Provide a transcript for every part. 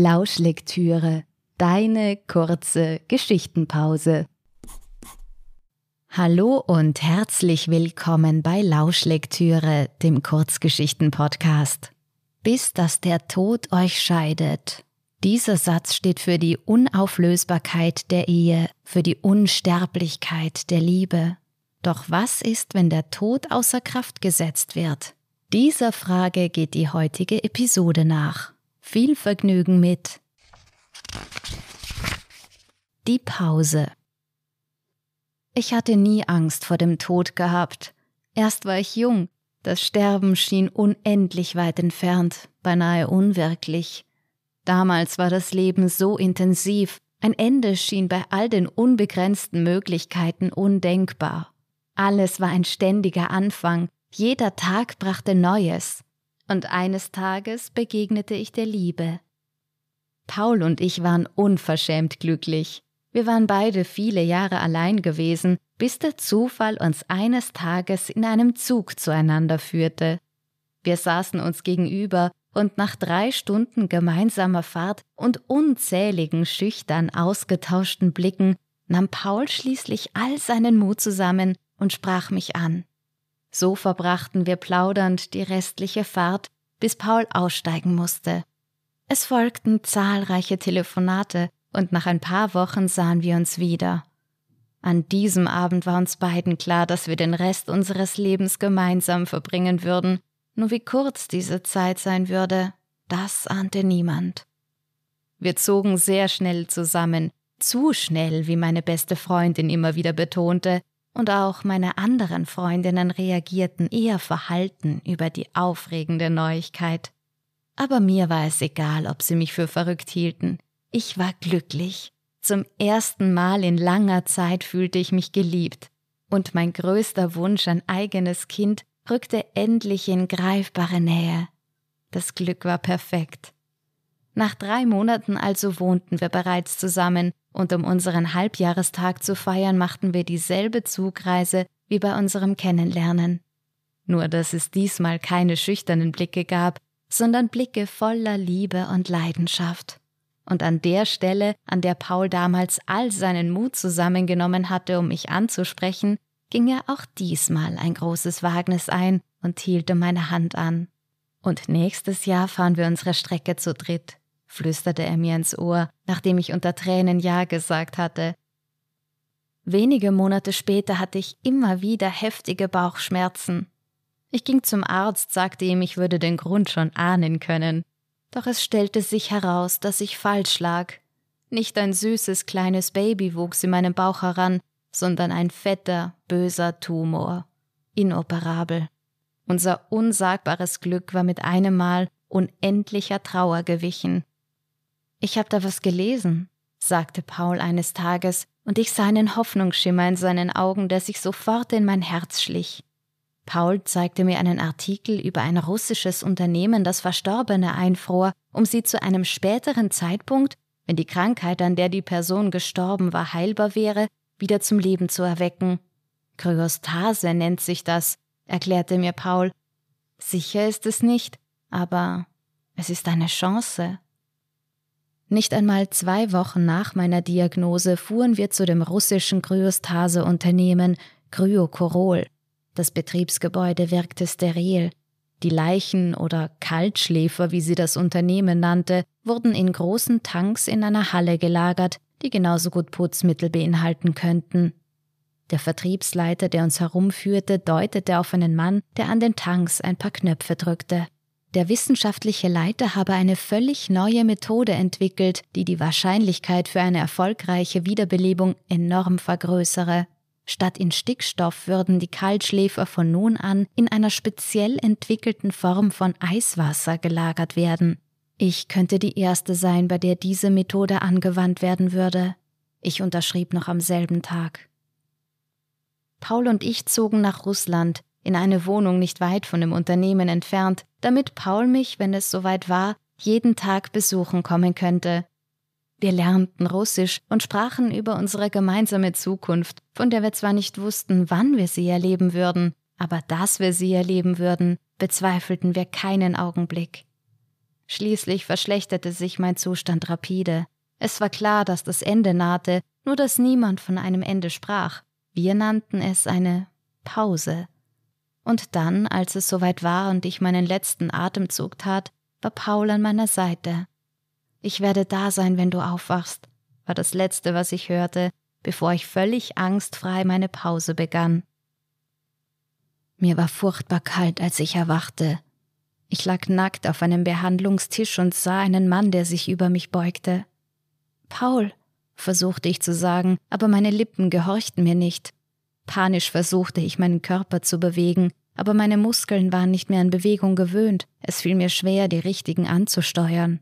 Lauschlektüre, deine kurze Geschichtenpause. Hallo und herzlich willkommen bei Lauschlektüre, dem Kurzgeschichten-Podcast. Bis dass der Tod euch scheidet. Dieser Satz steht für die Unauflösbarkeit der Ehe, für die Unsterblichkeit der Liebe. Doch was ist, wenn der Tod außer Kraft gesetzt wird? Dieser Frage geht die heutige Episode nach. Viel Vergnügen mit Die Pause. Ich hatte nie Angst vor dem Tod gehabt. Erst war ich jung, das Sterben schien unendlich weit entfernt, beinahe unwirklich. Damals war das Leben so intensiv, ein Ende schien bei all den unbegrenzten Möglichkeiten undenkbar. Alles war ein ständiger Anfang, jeder Tag brachte Neues und eines Tages begegnete ich der Liebe. Paul und ich waren unverschämt glücklich. Wir waren beide viele Jahre allein gewesen, bis der Zufall uns eines Tages in einem Zug zueinander führte. Wir saßen uns gegenüber, und nach drei Stunden gemeinsamer Fahrt und unzähligen schüchtern ausgetauschten Blicken nahm Paul schließlich all seinen Mut zusammen und sprach mich an. So verbrachten wir plaudernd die restliche Fahrt, bis Paul aussteigen musste. Es folgten zahlreiche Telefonate, und nach ein paar Wochen sahen wir uns wieder. An diesem Abend war uns beiden klar, dass wir den Rest unseres Lebens gemeinsam verbringen würden, nur wie kurz diese Zeit sein würde, das ahnte niemand. Wir zogen sehr schnell zusammen, zu schnell, wie meine beste Freundin immer wieder betonte, und auch meine anderen Freundinnen reagierten eher verhalten über die aufregende Neuigkeit. Aber mir war es egal, ob sie mich für verrückt hielten. Ich war glücklich. Zum ersten Mal in langer Zeit fühlte ich mich geliebt, und mein größter Wunsch, ein eigenes Kind, rückte endlich in greifbare Nähe. Das Glück war perfekt. Nach drei Monaten also wohnten wir bereits zusammen, und um unseren Halbjahrestag zu feiern, machten wir dieselbe Zugreise wie bei unserem Kennenlernen. Nur dass es diesmal keine schüchternen Blicke gab, sondern Blicke voller Liebe und Leidenschaft. Und an der Stelle, an der Paul damals all seinen Mut zusammengenommen hatte, um mich anzusprechen, ging er auch diesmal ein großes Wagnis ein und hielt meine Hand an. Und nächstes Jahr fahren wir unsere Strecke zu dritt flüsterte er mir ins Ohr, nachdem ich unter Tränen Ja gesagt hatte. Wenige Monate später hatte ich immer wieder heftige Bauchschmerzen. Ich ging zum Arzt, sagte ihm, ich würde den Grund schon ahnen können. Doch es stellte sich heraus, dass ich falsch lag. Nicht ein süßes kleines Baby wuchs in meinem Bauch heran, sondern ein fetter, böser Tumor. Inoperabel. Unser unsagbares Glück war mit einem Mal unendlicher Trauer gewichen. Ich habe da was gelesen, sagte Paul eines Tages, und ich sah einen Hoffnungsschimmer in seinen Augen, der sich sofort in mein Herz schlich. Paul zeigte mir einen Artikel über ein russisches Unternehmen, das Verstorbene einfror, um sie zu einem späteren Zeitpunkt, wenn die Krankheit, an der die Person gestorben war, heilbar wäre, wieder zum Leben zu erwecken. Kryostase nennt sich das, erklärte mir Paul. Sicher ist es nicht, aber es ist eine Chance. Nicht einmal zwei Wochen nach meiner Diagnose fuhren wir zu dem russischen Kryostase-Unternehmen Kryokorol. Das Betriebsgebäude wirkte steril. Die Leichen oder Kaltschläfer, wie sie das Unternehmen nannte, wurden in großen Tanks in einer Halle gelagert, die genauso gut Putzmittel beinhalten könnten. Der Vertriebsleiter, der uns herumführte, deutete auf einen Mann, der an den Tanks ein paar Knöpfe drückte. Der wissenschaftliche Leiter habe eine völlig neue Methode entwickelt, die die Wahrscheinlichkeit für eine erfolgreiche Wiederbelebung enorm vergrößere. Statt in Stickstoff würden die Kaltschläfer von nun an in einer speziell entwickelten Form von Eiswasser gelagert werden. Ich könnte die erste sein, bei der diese Methode angewandt werden würde. Ich unterschrieb noch am selben Tag. Paul und ich zogen nach Russland, in eine Wohnung nicht weit von dem Unternehmen entfernt, damit Paul mich, wenn es soweit war, jeden Tag besuchen kommen könnte. Wir lernten Russisch und sprachen über unsere gemeinsame Zukunft, von der wir zwar nicht wussten, wann wir sie erleben würden, aber dass wir sie erleben würden, bezweifelten wir keinen Augenblick. Schließlich verschlechterte sich mein Zustand rapide. Es war klar, dass das Ende nahte, nur dass niemand von einem Ende sprach. Wir nannten es eine Pause. Und dann, als es soweit war und ich meinen letzten Atemzug tat, war Paul an meiner Seite. Ich werde da sein, wenn du aufwachst, war das Letzte, was ich hörte, bevor ich völlig angstfrei meine Pause begann. Mir war furchtbar kalt, als ich erwachte. Ich lag nackt auf einem Behandlungstisch und sah einen Mann, der sich über mich beugte. Paul, versuchte ich zu sagen, aber meine Lippen gehorchten mir nicht. Panisch versuchte ich meinen Körper zu bewegen, aber meine Muskeln waren nicht mehr an Bewegung gewöhnt, es fiel mir schwer, die richtigen anzusteuern.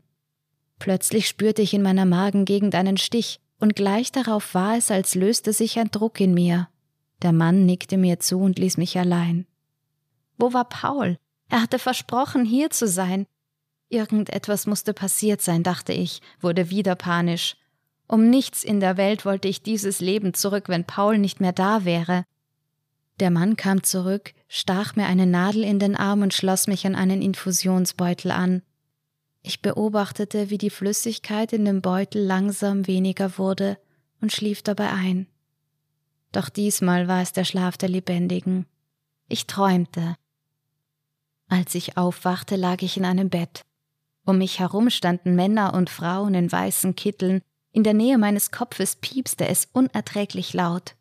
Plötzlich spürte ich in meiner Magengegend einen Stich, und gleich darauf war es, als löste sich ein Druck in mir. Der Mann nickte mir zu und ließ mich allein. Wo war Paul? Er hatte versprochen, hier zu sein. Irgendetwas musste passiert sein, dachte ich, wurde wieder panisch. Um nichts in der Welt wollte ich dieses Leben zurück, wenn Paul nicht mehr da wäre. Der Mann kam zurück, stach mir eine Nadel in den Arm und schloss mich an einen Infusionsbeutel an. Ich beobachtete, wie die Flüssigkeit in dem Beutel langsam weniger wurde und schlief dabei ein. Doch diesmal war es der Schlaf der Lebendigen. Ich träumte. Als ich aufwachte, lag ich in einem Bett. Um mich herum standen Männer und Frauen in weißen Kitteln, in der Nähe meines Kopfes piepste es unerträglich laut.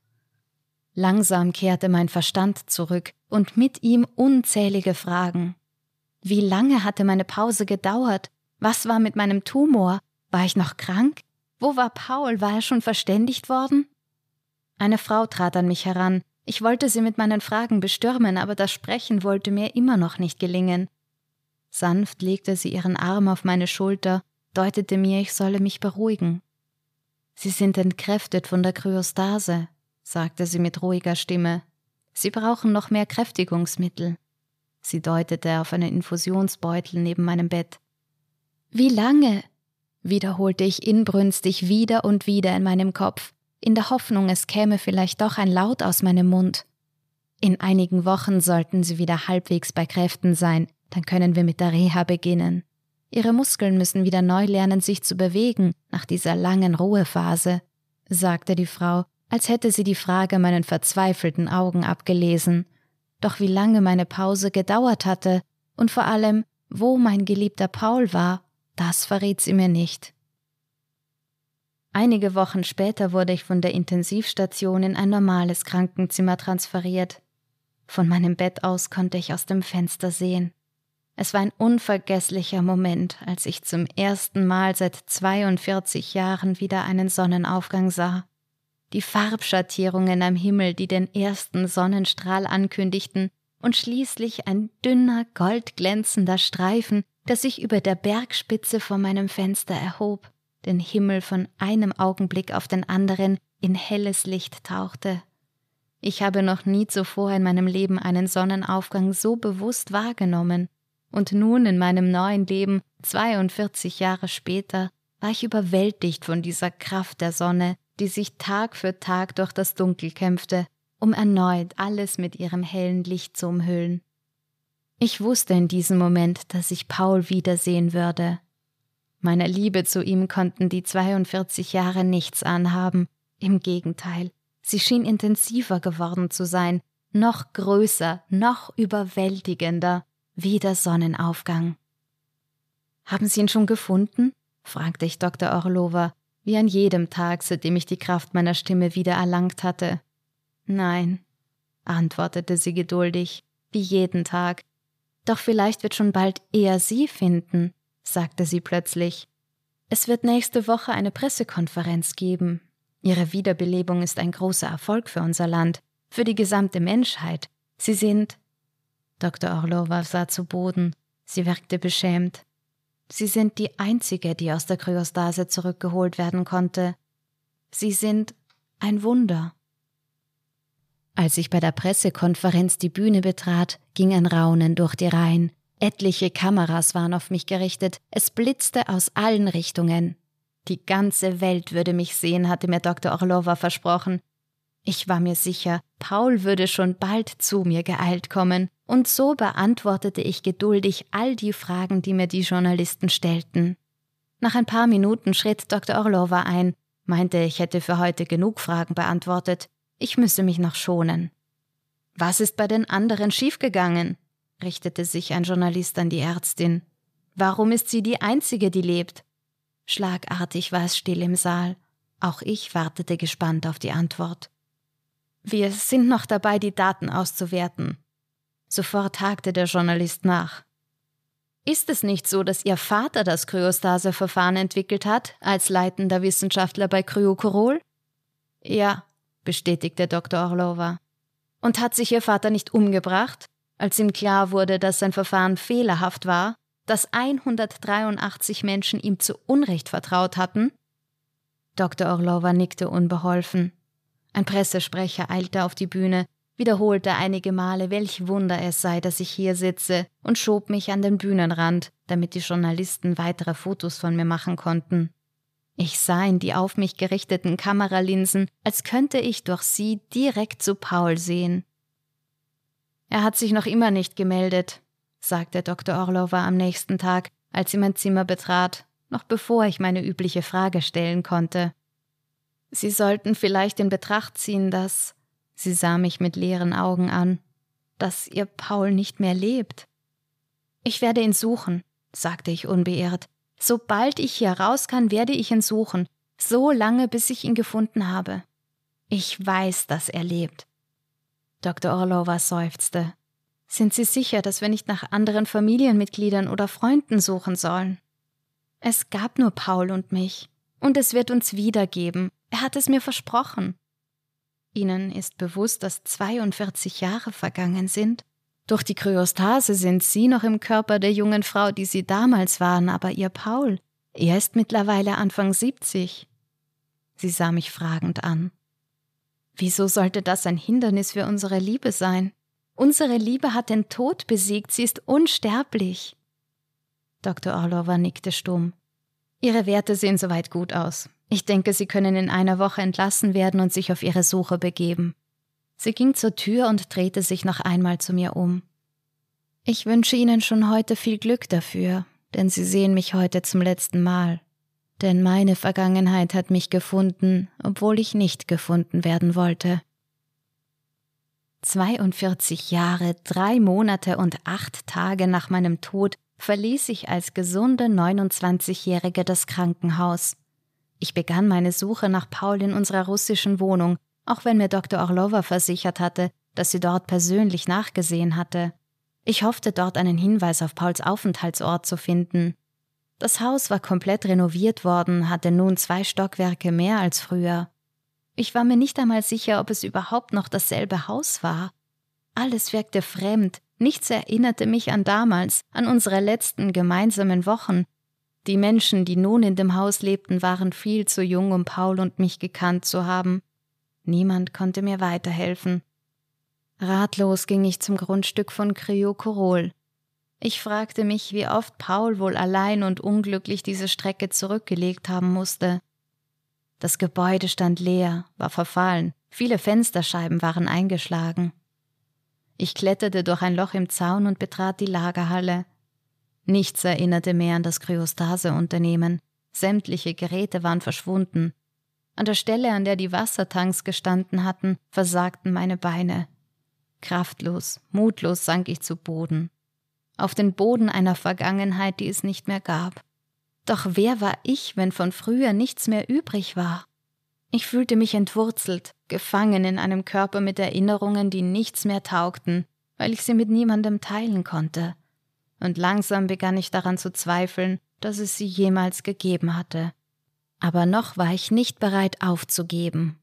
Langsam kehrte mein Verstand zurück und mit ihm unzählige Fragen. Wie lange hatte meine Pause gedauert? Was war mit meinem Tumor? War ich noch krank? Wo war Paul? War er schon verständigt worden? Eine Frau trat an mich heran. Ich wollte sie mit meinen Fragen bestürmen, aber das Sprechen wollte mir immer noch nicht gelingen. Sanft legte sie ihren Arm auf meine Schulter, deutete mir, ich solle mich beruhigen. Sie sind entkräftet von der Kryostase, sagte sie mit ruhiger Stimme. Sie brauchen noch mehr Kräftigungsmittel. Sie deutete auf einen Infusionsbeutel neben meinem Bett. Wie lange? wiederholte ich inbrünstig wieder und wieder in meinem Kopf, in der Hoffnung, es käme vielleicht doch ein Laut aus meinem Mund. In einigen Wochen sollten sie wieder halbwegs bei Kräften sein, dann können wir mit der Reha beginnen. Ihre Muskeln müssen wieder neu lernen, sich zu bewegen nach dieser langen Ruhephase, sagte die Frau, als hätte sie die Frage meinen verzweifelten Augen abgelesen doch wie lange meine Pause gedauert hatte und vor allem, wo mein geliebter Paul war, das verriet sie mir nicht. Einige Wochen später wurde ich von der Intensivstation in ein normales Krankenzimmer transferiert. Von meinem Bett aus konnte ich aus dem Fenster sehen. Es war ein unvergesslicher Moment, als ich zum ersten Mal seit 42 Jahren wieder einen Sonnenaufgang sah die Farbschattierungen am Himmel, die den ersten Sonnenstrahl ankündigten, und schließlich ein dünner, goldglänzender Streifen, der sich über der Bergspitze vor meinem Fenster erhob, den Himmel von einem Augenblick auf den anderen in helles Licht tauchte. Ich habe noch nie zuvor in meinem Leben einen Sonnenaufgang so bewusst wahrgenommen, und nun in meinem neuen Leben, 42 Jahre später, war ich überwältigt von dieser Kraft der Sonne, die sich Tag für Tag durch das Dunkel kämpfte, um erneut alles mit ihrem hellen Licht zu umhüllen. Ich wusste in diesem Moment, dass ich Paul wiedersehen würde. Meiner Liebe zu ihm konnten die 42 Jahre nichts anhaben. Im Gegenteil, sie schien intensiver geworden zu sein, noch größer, noch überwältigender, wie der Sonnenaufgang. Haben Sie ihn schon gefunden? fragte ich Dr. Orlova, wie an jedem Tag, seitdem ich die Kraft meiner Stimme wieder erlangt hatte. Nein, antwortete sie geduldig, wie jeden Tag. Doch vielleicht wird schon bald er sie finden, sagte sie plötzlich. Es wird nächste Woche eine Pressekonferenz geben. Ihre Wiederbelebung ist ein großer Erfolg für unser Land, für die gesamte Menschheit. Sie sind. Dr. Orlova sah zu Boden. Sie wirkte beschämt. Sie sind die einzige, die aus der Kryostase zurückgeholt werden konnte. Sie sind ein Wunder. Als ich bei der Pressekonferenz die Bühne betrat, ging ein Raunen durch die Reihen. Etliche Kameras waren auf mich gerichtet, es blitzte aus allen Richtungen. Die ganze Welt würde mich sehen, hatte mir Dr. Orlova versprochen. Ich war mir sicher, Paul würde schon bald zu mir geeilt kommen, und so beantwortete ich geduldig all die Fragen, die mir die Journalisten stellten. Nach ein paar Minuten schritt Dr. Orlova ein, meinte, ich hätte für heute genug Fragen beantwortet, ich müsse mich noch schonen. Was ist bei den anderen schiefgegangen? richtete sich ein Journalist an die Ärztin. Warum ist sie die Einzige, die lebt? Schlagartig war es still im Saal. Auch ich wartete gespannt auf die Antwort. Wir sind noch dabei, die Daten auszuwerten. Sofort hakte der Journalist nach. Ist es nicht so, dass Ihr Vater das Kryostase-Verfahren entwickelt hat, als leitender Wissenschaftler bei Kryokorol? Ja, bestätigte Dr. Orlova. Und hat sich Ihr Vater nicht umgebracht, als ihm klar wurde, dass sein Verfahren fehlerhaft war, dass 183 Menschen ihm zu Unrecht vertraut hatten? Dr. Orlova nickte unbeholfen. Ein Pressesprecher eilte auf die Bühne, wiederholte einige Male, welch Wunder es sei, dass ich hier sitze, und schob mich an den Bühnenrand, damit die Journalisten weitere Fotos von mir machen konnten. Ich sah in die auf mich gerichteten Kameralinsen, als könnte ich durch sie direkt zu Paul sehen. Er hat sich noch immer nicht gemeldet, sagte Dr. Orlova am nächsten Tag, als sie mein Zimmer betrat, noch bevor ich meine übliche Frage stellen konnte. Sie sollten vielleicht in Betracht ziehen, dass sie sah mich mit leeren Augen an, dass ihr Paul nicht mehr lebt. Ich werde ihn suchen, sagte ich unbeirrt. Sobald ich hier raus kann, werde ich ihn suchen, so lange, bis ich ihn gefunden habe. Ich weiß, dass er lebt. Dr. Orlova seufzte. Sind Sie sicher, dass wir nicht nach anderen Familienmitgliedern oder Freunden suchen sollen? Es gab nur Paul und mich. Und es wird uns wiedergeben. Er hat es mir versprochen. Ihnen ist bewusst, dass 42 Jahre vergangen sind? Durch die Kryostase sind Sie noch im Körper der jungen Frau, die Sie damals waren, aber Ihr Paul, er ist mittlerweile Anfang 70. Sie sah mich fragend an. Wieso sollte das ein Hindernis für unsere Liebe sein? Unsere Liebe hat den Tod besiegt, sie ist unsterblich. Dr. Orlova nickte stumm. Ihre Werte sehen soweit gut aus. Ich denke, Sie können in einer Woche entlassen werden und sich auf Ihre Suche begeben. Sie ging zur Tür und drehte sich noch einmal zu mir um. Ich wünsche Ihnen schon heute viel Glück dafür, denn Sie sehen mich heute zum letzten Mal denn meine Vergangenheit hat mich gefunden, obwohl ich nicht gefunden werden wollte. 42 Jahre, drei Monate und acht Tage nach meinem Tod verließ ich als gesunde 29-Jährige das Krankenhaus. Ich begann meine Suche nach Paul in unserer russischen Wohnung, auch wenn mir Dr. Orlova versichert hatte, dass sie dort persönlich nachgesehen hatte. Ich hoffte dort einen Hinweis auf Pauls Aufenthaltsort zu finden. Das Haus war komplett renoviert worden, hatte nun zwei Stockwerke mehr als früher. Ich war mir nicht einmal sicher, ob es überhaupt noch dasselbe Haus war. Alles wirkte fremd, nichts erinnerte mich an damals, an unsere letzten gemeinsamen Wochen. Die Menschen, die nun in dem Haus lebten, waren viel zu jung, um Paul und mich gekannt zu haben. Niemand konnte mir weiterhelfen. Ratlos ging ich zum Grundstück von Kryokorol. Ich fragte mich, wie oft Paul wohl allein und unglücklich diese Strecke zurückgelegt haben musste. Das Gebäude stand leer, war verfallen, viele Fensterscheiben waren eingeschlagen. Ich kletterte durch ein Loch im Zaun und betrat die Lagerhalle. Nichts erinnerte mehr an das Kryostase-Unternehmen. Sämtliche Geräte waren verschwunden. An der Stelle, an der die Wassertanks gestanden hatten, versagten meine Beine. Kraftlos, mutlos sank ich zu Boden auf den Boden einer Vergangenheit, die es nicht mehr gab. Doch wer war ich, wenn von früher nichts mehr übrig war? Ich fühlte mich entwurzelt, gefangen in einem Körper mit Erinnerungen, die nichts mehr taugten, weil ich sie mit niemandem teilen konnte. Und langsam begann ich daran zu zweifeln, dass es sie jemals gegeben hatte. Aber noch war ich nicht bereit aufzugeben.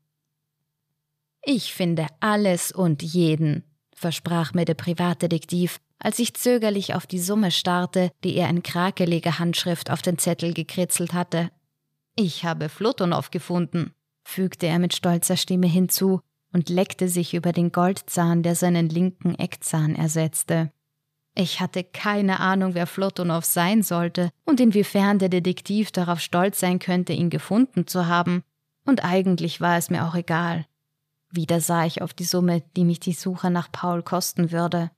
Ich finde alles und jeden, versprach mir der Privatdetektiv, als ich zögerlich auf die Summe starrte, die er in krakeliger Handschrift auf den Zettel gekritzelt hatte. Ich habe Flotonow gefunden, fügte er mit stolzer Stimme hinzu und leckte sich über den Goldzahn, der seinen linken Eckzahn ersetzte. Ich hatte keine Ahnung, wer Flotonow sein sollte und inwiefern der Detektiv darauf stolz sein könnte, ihn gefunden zu haben. Und eigentlich war es mir auch egal. Wieder sah ich auf die Summe, die mich die Suche nach Paul kosten würde.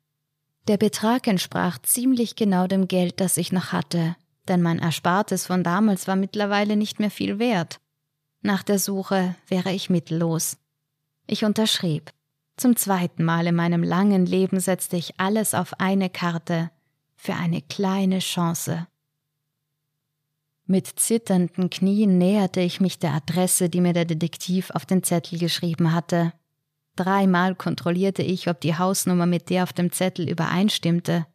Der Betrag entsprach ziemlich genau dem Geld, das ich noch hatte, denn mein Erspartes von damals war mittlerweile nicht mehr viel wert. Nach der Suche wäre ich mittellos. Ich unterschrieb. Zum zweiten Mal in meinem langen Leben setzte ich alles auf eine Karte für eine kleine Chance. Mit zitternden Knien näherte ich mich der Adresse, die mir der Detektiv auf den Zettel geschrieben hatte. Dreimal kontrollierte ich, ob die Hausnummer mit der auf dem Zettel übereinstimmte.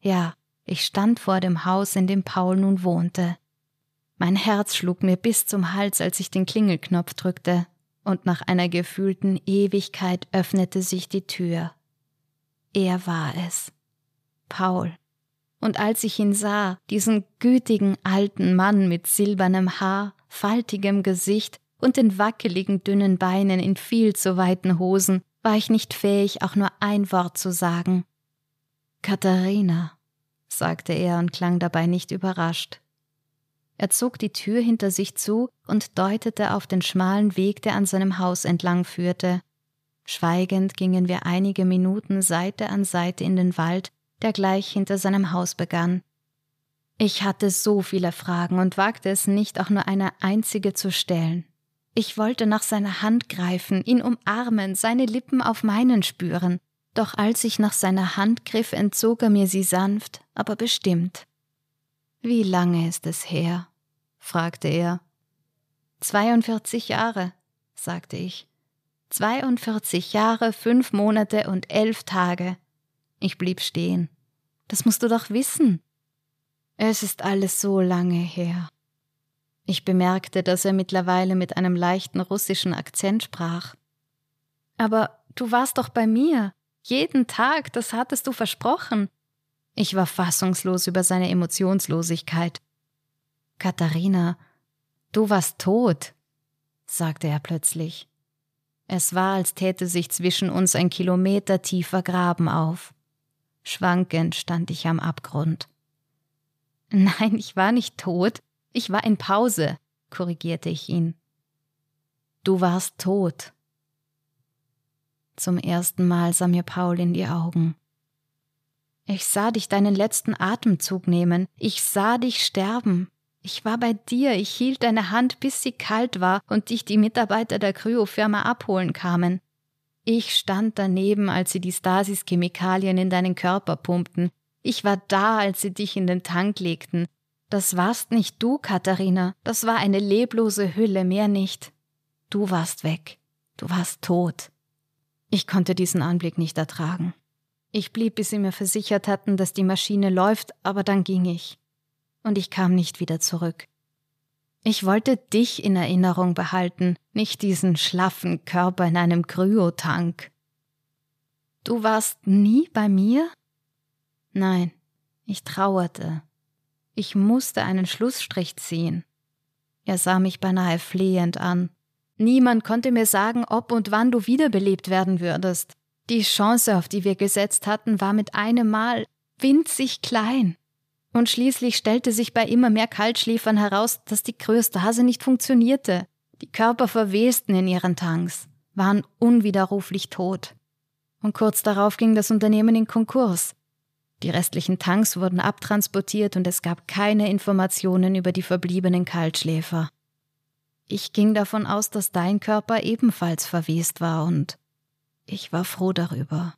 Ja, ich stand vor dem Haus, in dem Paul nun wohnte. Mein Herz schlug mir bis zum Hals, als ich den Klingelknopf drückte und nach einer gefühlten Ewigkeit öffnete sich die Tür. Er war es. Paul. Und als ich ihn sah, diesen gütigen alten Mann mit silbernem Haar, faltigem Gesicht und den wackeligen dünnen Beinen in viel zu weiten Hosen, war ich nicht fähig, auch nur ein Wort zu sagen. Katharina, sagte er und klang dabei nicht überrascht. Er zog die Tür hinter sich zu und deutete auf den schmalen Weg, der an seinem Haus entlang führte. Schweigend gingen wir einige Minuten Seite an Seite in den Wald, der gleich hinter seinem Haus begann. Ich hatte so viele Fragen und wagte es nicht, auch nur eine einzige zu stellen. Ich wollte nach seiner Hand greifen, ihn umarmen, seine Lippen auf meinen spüren, doch als ich nach seiner Hand griff, entzog er mir sie sanft, aber bestimmt. Wie lange ist es her? Fragte er. 42 Jahre, sagte ich. 42 Jahre, fünf Monate und elf Tage. Ich blieb stehen. Das musst du doch wissen. Es ist alles so lange her. Ich bemerkte, dass er mittlerweile mit einem leichten russischen Akzent sprach. Aber du warst doch bei mir. Jeden Tag, das hattest du versprochen. Ich war fassungslos über seine Emotionslosigkeit. Katharina, du warst tot, sagte er plötzlich. Es war, als täte sich zwischen uns ein Kilometer tiefer Graben auf. Schwankend stand ich am Abgrund. Nein, ich war nicht tot, ich war in Pause, korrigierte ich ihn. Du warst tot. Zum ersten Mal sah mir Paul in die Augen. Ich sah dich deinen letzten Atemzug nehmen, ich sah dich sterben, ich war bei dir, ich hielt deine Hand, bis sie kalt war und dich die Mitarbeiter der Kryofirma abholen kamen. Ich stand daneben, als sie die Stasis-Chemikalien in deinen Körper pumpten. Ich war da, als sie dich in den Tank legten. Das warst nicht du, Katharina. Das war eine leblose Hülle, mehr nicht. Du warst weg. Du warst tot. Ich konnte diesen Anblick nicht ertragen. Ich blieb, bis sie mir versichert hatten, dass die Maschine läuft, aber dann ging ich und ich kam nicht wieder zurück. Ich wollte dich in Erinnerung behalten, nicht diesen schlaffen Körper in einem Kryotank. Du warst nie bei mir? Nein, ich trauerte. Ich musste einen Schlussstrich ziehen. Er sah mich beinahe flehend an. Niemand konnte mir sagen, ob und wann du wiederbelebt werden würdest. Die Chance, auf die wir gesetzt hatten, war mit einem Mal winzig klein. Und schließlich stellte sich bei immer mehr Kaltschläfern heraus, dass die Kryostase nicht funktionierte. Die Körper verwesten in ihren Tanks, waren unwiderruflich tot. Und kurz darauf ging das Unternehmen in Konkurs. Die restlichen Tanks wurden abtransportiert und es gab keine Informationen über die verbliebenen Kaltschläfer. Ich ging davon aus, dass dein Körper ebenfalls verwest war und ich war froh darüber.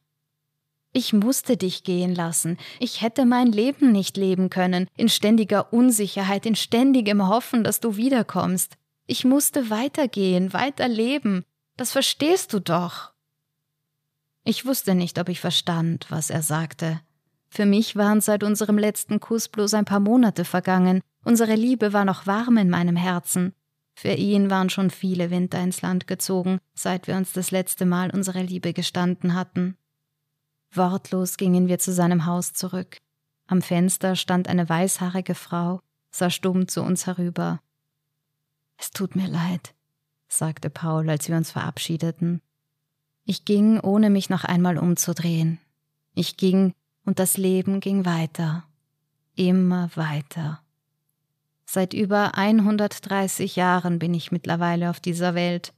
Ich musste dich gehen lassen. Ich hätte mein Leben nicht leben können, in ständiger Unsicherheit, in ständigem Hoffen, dass du wiederkommst. Ich musste weitergehen, weiterleben. Das verstehst du doch. Ich wusste nicht, ob ich verstand, was er sagte. Für mich waren seit unserem letzten Kuss bloß ein paar Monate vergangen. Unsere Liebe war noch warm in meinem Herzen. Für ihn waren schon viele Winter ins Land gezogen, seit wir uns das letzte Mal unsere Liebe gestanden hatten. Wortlos gingen wir zu seinem Haus zurück. Am Fenster stand eine weißhaarige Frau, sah stumm zu uns herüber. Es tut mir leid, sagte Paul, als wir uns verabschiedeten. Ich ging, ohne mich noch einmal umzudrehen. Ich ging, und das Leben ging weiter, immer weiter. Seit über 130 Jahren bin ich mittlerweile auf dieser Welt.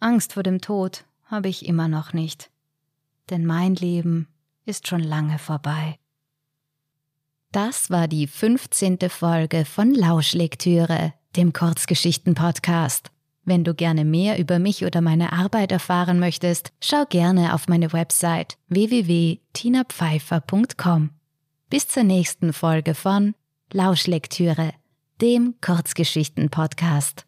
Angst vor dem Tod habe ich immer noch nicht, denn mein Leben ist schon lange vorbei. Das war die 15. Folge von Lauschlektüre, dem Kurzgeschichten-Podcast. Wenn du gerne mehr über mich oder meine Arbeit erfahren möchtest, schau gerne auf meine Website www.tinapfeifer.com. Bis zur nächsten Folge von Lauschlektüre, dem Kurzgeschichten-Podcast.